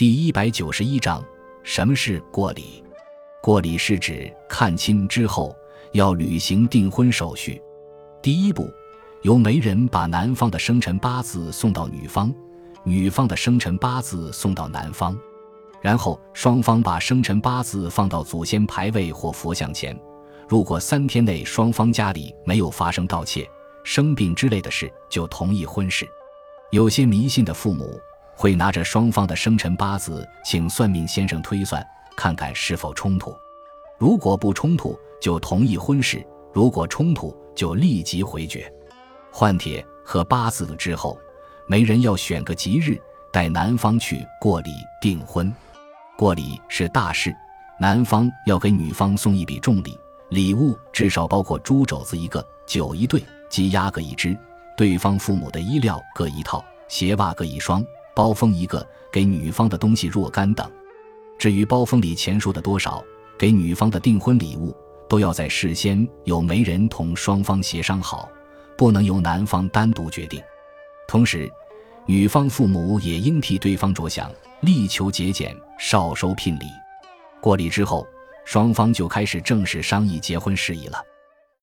第一百九十一章，什么是过礼？过礼是指看亲之后要履行订婚手续。第一步，由媒人把男方的生辰八字送到女方，女方的生辰八字送到男方，然后双方把生辰八字放到祖先牌位或佛像前。如果三天内双方家里没有发生盗窃、生病之类的事，就同意婚事。有些迷信的父母。会拿着双方的生辰八字，请算命先生推算，看看是否冲突。如果不冲突，就同意婚事；如果冲突，就立即回绝。换帖和八字了之后，媒人要选个吉日，带男方去过礼订婚。过礼是大事，男方要给女方送一笔重礼，礼物至少包括猪肘子一个、酒一对、鸡鸭各一只，对方父母的衣料各一套，鞋袜各一双。包封一个，给女方的东西若干等。至于包封里钱数的多少，给女方的订婚礼物，都要在事先有媒人同双方协商好，不能由男方单独决定。同时，女方父母也应替对方着想，力求节俭，少收聘礼。过礼之后，双方就开始正式商议结婚事宜了。